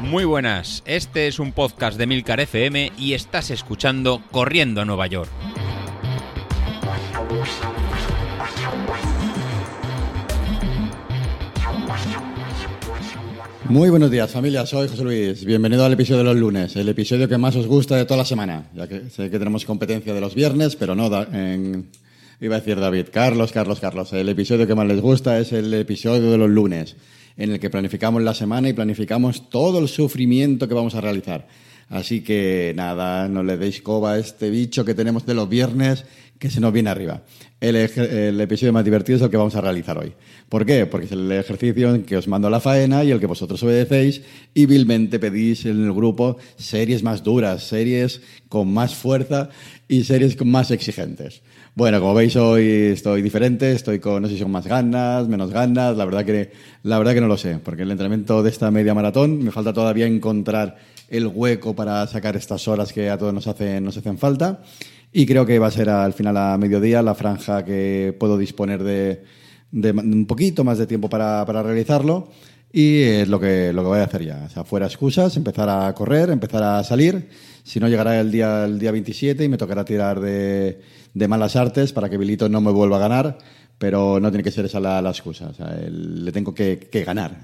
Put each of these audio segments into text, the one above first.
Muy buenas, este es un podcast de Milcar FM y estás escuchando Corriendo a Nueva York. Muy buenos días familia, soy José Luis. Bienvenido al episodio de los lunes, el episodio que más os gusta de toda la semana, ya que sé que tenemos competencia de los viernes, pero no en, iba a decir David, Carlos, Carlos, Carlos. El episodio que más les gusta es el episodio de los lunes, en el que planificamos la semana y planificamos todo el sufrimiento que vamos a realizar. Así que nada, no le deis coba a este bicho que tenemos de los viernes que se nos viene arriba. El, el, episodio más divertido es el que vamos a realizar hoy. ¿Por qué? Porque es el ejercicio en que os mando la faena y el que vosotros obedecéis y vilmente pedís en el grupo series más duras, series con más fuerza y series más exigentes. Bueno, como veis hoy estoy diferente, estoy con, no sé si son más ganas, menos ganas, la verdad que, la verdad que no lo sé, porque el entrenamiento de esta media maratón me falta todavía encontrar el hueco para sacar estas horas que a todos nos hacen, nos hacen falta. Y creo que va a ser al final a mediodía la franja que puedo disponer de, un poquito más de tiempo para, realizarlo. Y es lo que, lo que voy a hacer ya. O sea, fuera excusas, empezar a correr, empezar a salir. Si no, llegará el día, el día 27 y me tocará tirar de, malas artes para que Bilito no me vuelva a ganar. Pero no tiene que ser esa la, excusa. O sea, le tengo que, ganar.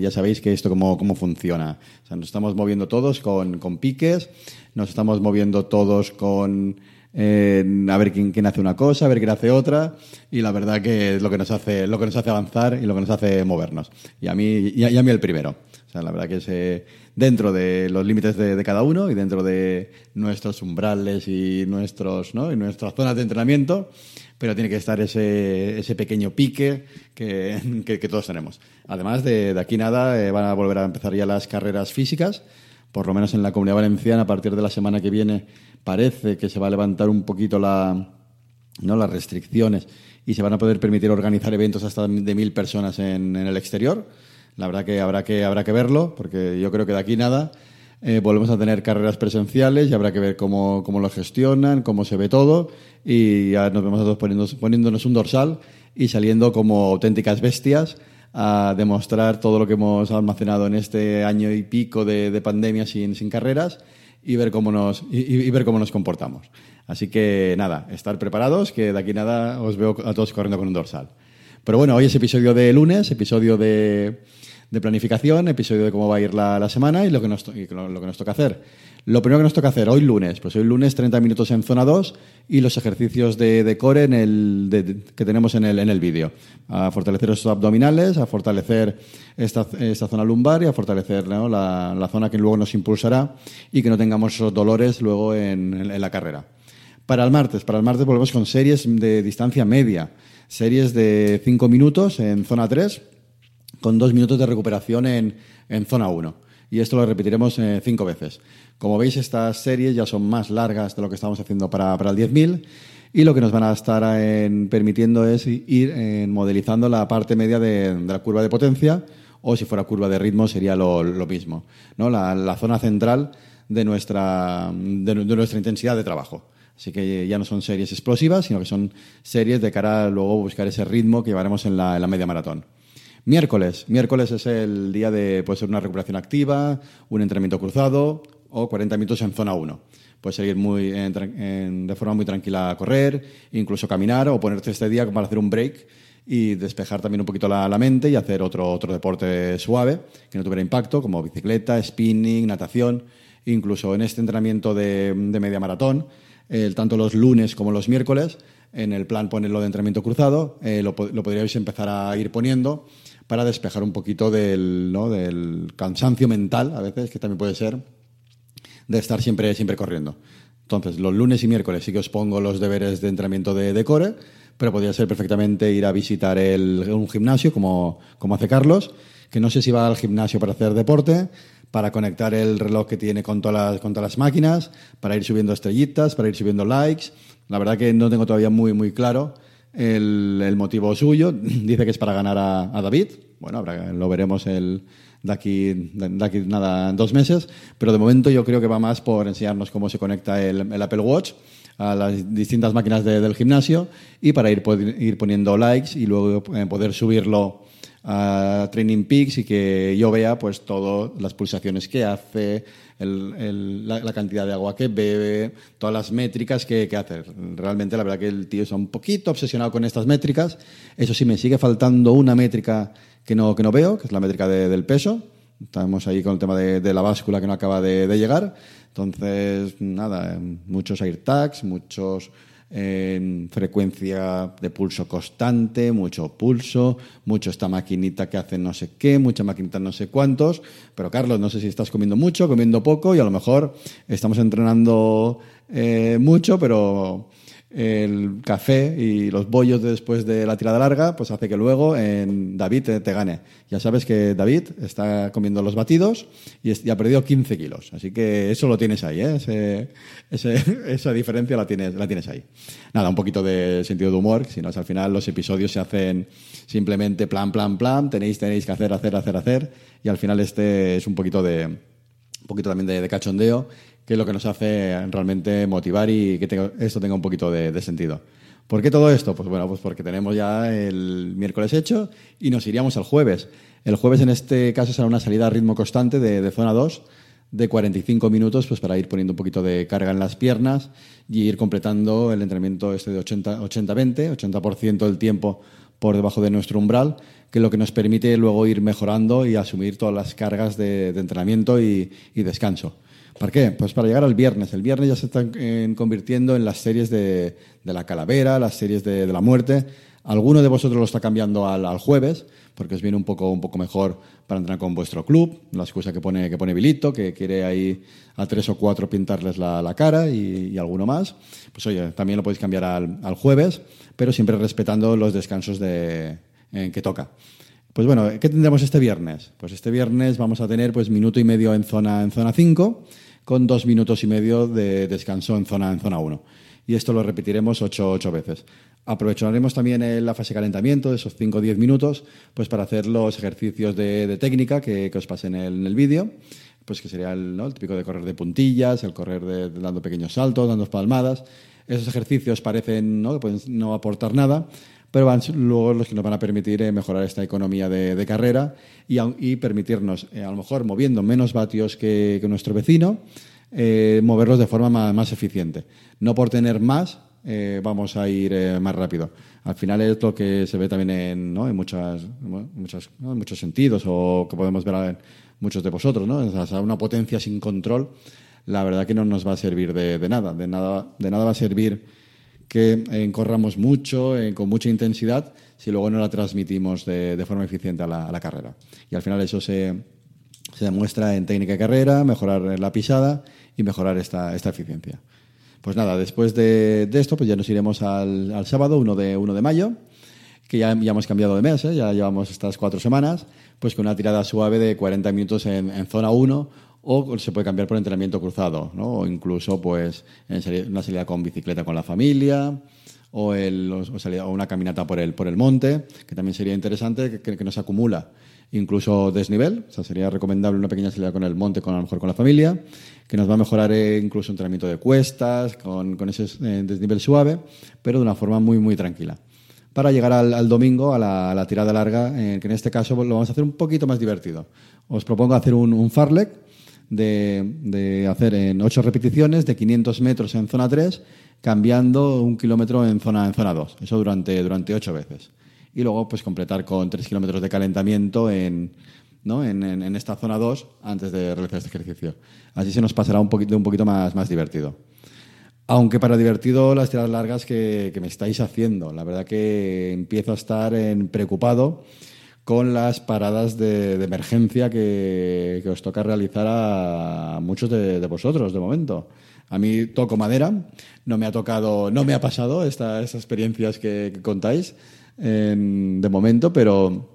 Ya sabéis que esto cómo, cómo funciona. O sea, nos estamos moviendo todos con, con piques, nos estamos moviendo todos con a ver quién, quién, hace una cosa, a ver quién hace otra, y la verdad que es lo que nos hace, lo que nos hace avanzar y lo que nos hace movernos. Y a mí, y a, mí el primero. O sea, la verdad que es eh, dentro de los límites de, cada uno y dentro de nuestros umbrales y, nuestros, ¿no? y nuestras zonas de entrenamiento, pero tiene que estar ese, ese pequeño pique que, que, todos tenemos. Además, de, de aquí nada eh, van a volver a empezar ya las carreras físicas, por lo menos en la Comunidad Valenciana, a partir de la semana que viene parece que se va a levantar un poquito la, ¿no? las restricciones y se van a poder permitir organizar eventos hasta de mil personas en, el exterior. La verdad que habrá que, habrá que verlo, porque yo creo que de aquí nada eh, volvemos a tener carreras presenciales y habrá que ver cómo, cómo lo gestionan, cómo se ve todo y ya nos vemos a todos poniéndonos, poniéndonos un dorsal y saliendo como auténticas bestias a demostrar todo lo que hemos almacenado en este año y pico de, de pandemia sin, sin carreras y ver cómo nos, y, ver cómo nos comportamos. Así que nada, estar preparados, que de aquí nada os veo a todos corriendo con un dorsal. Pero bueno, hoy es episodio de lunes, episodio de, de planificación, episodio de cómo va a ir la, la semana y lo que, nos, y lo que nos toca hacer. Lo primero que nos toca hacer hoy lunes, pues hoy lunes 30 minutos en zona 2 y los ejercicios de, core en el, que tenemos en el, en el vídeo. A fortalecer esos abdominales, a fortalecer esta, esta zona lumbar y a fortalecer la, la, zona que luego nos impulsará y que no tengamos dolores luego en, en, la carrera. Para el martes, para el martes volvemos con series de distancia media, series de 5 minutos en zona 3 con 2 minutos de recuperación en, en zona 1 y esto lo repetiremos eh, cinco veces. Como veis, estas series ya son más largas de lo que estamos haciendo para, para el 10.000 y lo que nos van a estar en, permitiendo es ir en modelizando la parte media de, la curva de potencia o si fuera curva de ritmo sería lo, lo mismo, ¿no? La, la, zona central de nuestra, de, nuestra intensidad de trabajo. Así que ya no son series explosivas, sino que son series de cara a luego buscar ese ritmo que llevaremos en la, en la media maratón. Miércoles. Miércoles es el día de puede ser una recuperación activa, un entrenamiento cruzado o 40 minutos en zona 1. Puedes seguir muy de forma muy tranquila a correr, incluso caminar o ponerte este día para hacer un break y despejar también un poquito la, mente y hacer otro, otro deporte suave que no tuviera impacto, como bicicleta, spinning, natación. Incluso en este entrenamiento de, media maratón, tanto los lunes como los miércoles, en el plan ponerlo de entrenamiento cruzado, eh, lo, lo podríais empezar a ir poniendo para despejar un poquito del, ¿no? del cansancio mental, a veces, que también puede ser, de estar siempre, siempre corriendo. Entonces, los lunes y miércoles sí que os pongo los deberes de entrenamiento de, de core, pero podría ser perfectamente ir a visitar el, un gimnasio, como, como hace Carlos, que no sé si va al gimnasio para hacer deporte, para conectar el reloj que tiene con todas las, con todas las máquinas, para ir subiendo estrellitas, para ir subiendo likes. La verdad que no tengo todavía muy, muy claro el, motivo suyo. Dice que es para ganar a, David. Bueno, lo veremos el, de, aquí, de nada, dos meses. Pero de momento yo creo que va más por enseñarnos cómo se conecta el, Apple Watch a las distintas máquinas del gimnasio y para ir, ir poniendo likes y luego eh, poder subirlo a Training Peaks y que yo vea pues todas las pulsaciones que hace, la, cantidad de agua que bebe, todas las métricas que, hace. Realmente la verdad que el tío está un poquito obsesionado con estas métricas. Eso sí, me sigue faltando una métrica que no, que no veo, que es la métrica del peso. Estamos ahí con el tema de, la báscula que no acaba de, de llegar. Entonces, nada, muchos AirTags, muchos en frecuencia de pulso constante, mucho pulso, mucho esta maquinita que hace no sé qué, mucha maquinita no sé cuántos. Pero Carlos, no sé si estás comiendo mucho, comiendo poco y a lo mejor estamos entrenando eh, mucho, pero el café y los bollos después de la tirada larga, pues hace que luego en David te, gane. Ya sabes que David está comiendo los batidos y, ha perdido 15 kilos. Así que eso lo tienes ahí, ¿eh? esa diferencia la tienes, la tienes ahí. Nada, un poquito de sentido de humor, si no al final los episodios se hacen simplemente plan, plan, plan, tenéis, tenéis que hacer, hacer, hacer, hacer, y al final este es un poquito de, un poquito también de cachondeo que es lo que nos hace realmente motivar y que esto tenga un poquito de, sentido. ¿Por qué todo esto? Pues bueno, pues porque tenemos ya el miércoles hecho y nos iríamos al jueves. El jueves en este caso será una salida a ritmo constante de, zona 2 de 45 minutos pues para ir poniendo un poquito de carga en las piernas y ir completando el entrenamiento este de 80-20, 80%, del tiempo por debajo de nuestro umbral, que es lo que nos permite luego ir mejorando y asumir todas las cargas de, entrenamiento y descanso. ¿Por qué? Pues para llegar al viernes. El viernes ya se están eh, convirtiendo en las series de, la calavera, las series de, la muerte. Alguno de vosotros lo está cambiando al, jueves, porque os viene un poco, un poco mejor para entrar con vuestro club. La excusa que pone, que pone Vilito, que quiere ahí a tres o cuatro pintarles la, cara y, alguno más. Pues oye, también lo podéis cambiar al, jueves, pero siempre respetando los descansos de, que toca. Pues bueno, ¿qué tendremos este viernes? Pues este viernes vamos a tener pues minuto y medio en zona en zona 5 con dos minutos y medio de descanso en zona en zona 1. Y esto lo repetiremos ocho, ocho veces. Aprovecharemos también la fase de calentamiento, de esos 5 o 10 minutos, pues para hacer los ejercicios de, técnica que, os pasé en el, vídeo, pues que sería el, típico de correr de puntillas, el correr de, dando pequeños saltos, dando palmadas. Esos ejercicios parecen ¿no? pueden no aportar nada, pero van luego los que nos van a permitir eh, mejorar esta economía de, carrera y, permitirnos, eh, a lo mejor moviendo menos vatios que, nuestro vecino, eh, moverlos de forma más, eficiente. No por tener más vamos a ir más rápido. Al final es lo que se ve también en, ¿no? en, muchas, muchos sentidos o que podemos ver en muchos de vosotros. ¿no? una potencia sin control, la verdad que no nos va a servir de, de nada. De nada, de nada va a servir que eh, corramos mucho, eh, con mucha intensidad, si luego no la transmitimos de, forma eficiente a la, carrera. Y al final eso se, se, demuestra en técnica de carrera, mejorar la pisada y mejorar esta, esta eficiencia. Pues nada, después de, esto, pues ya nos iremos al, sábado, 1 de, 1 de mayo, que ya, ya hemos cambiado de mes, ¿eh? ya llevamos estas cuatro semanas, pues con una tirada suave de 40 minutos en, en zona 1 o se puede cambiar por entrenamiento cruzado, ¿no? o incluso pues en una salida con bicicleta con la familia o, el, o, una caminata por el, por el monte, que también sería interesante, que, que, no se acumula incluso desnivel, o sea, sería recomendable una pequeña salida con el monte, con, a lo mejor con la familia, que nos va a mejorar eh, incluso entrenamiento de cuestas, con, con ese eh, desnivel suave, pero de una forma muy, muy tranquila para llegar al, domingo a la, tirada larga, eh, que en este caso lo vamos a hacer un poquito más divertido. Os propongo hacer un, un farlek, de, hacer en ocho repeticiones de 500 metros en zona 3, cambiando un kilómetro en zona, en zona 2. Eso durante, durante ocho veces. Y luego pues completar con 3 kilómetros de calentamiento en, ¿no? en, en, esta zona 2 antes de realizar este ejercicio. Así se nos pasará un poquito, un poquito más, más divertido. Aunque para divertido las tiradas largas que, que me estáis haciendo. La verdad que empiezo a estar en preocupado con las paradas de, emergencia que, os toca realizar a muchos de, vosotros de momento. A mí toco madera, no me ha tocado, no me ha pasado estas experiencias que, contáis de momento, pero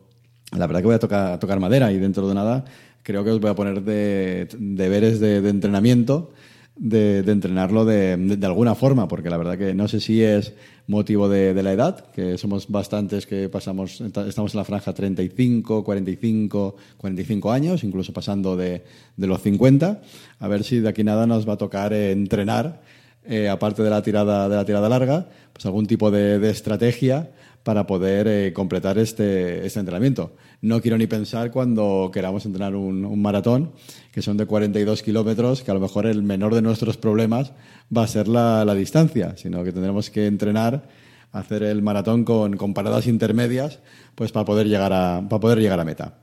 la verdad que voy a tocar, tocar madera y dentro de nada creo que os voy a poner de, deberes de, entrenamiento de, entrenarlo de, alguna forma, porque la verdad que no sé si es motivo de, la edad, que somos bastantes que pasamos, estamos en la franja 35, 45, 45 años, incluso pasando de, los 50, a ver si de aquí nada nos va a tocar entrenar, eh, aparte de la tirada de la tirada larga, pues algún tipo de, estrategia para poder eh, completar este, este entrenamiento. No quiero ni pensar cuando queramos entrenar un, un maratón, que son de 42 kilómetros, que a lo mejor el menor de nuestros problemas va a ser la, la distancia, sino que tendremos que entrenar, hacer el maratón con, con paradas intermedias, pues para poder llegar a, para poder llegar a meta.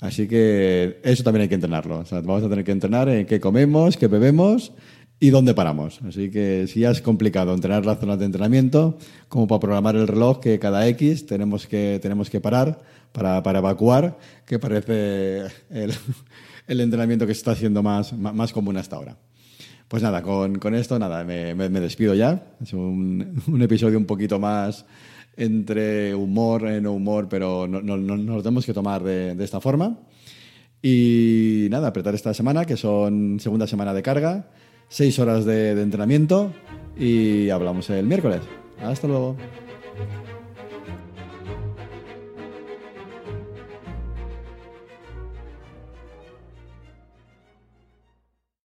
Así que eso también hay que entrenarlo. O sea, vamos a tener que entrenar en qué comemos, qué bebemos y dónde paramos. Así que si ya es complicado entrenar las zonas de entrenamiento, como para programar el reloj que cada X tenemos que, tenemos que parar para, para evacuar, que parece el, el, entrenamiento que se está haciendo más, más común hasta ahora. Pues nada, con, con esto nada, me, me, despido ya. Es un, un episodio un poquito más entre humor, eh, no humor, pero no, no, no, nos tenemos que tomar de, esta forma. Y nada, apretar esta semana, que son segunda semana de carga, seis horas de, de entrenamiento y hablamos el miércoles. Hasta luego.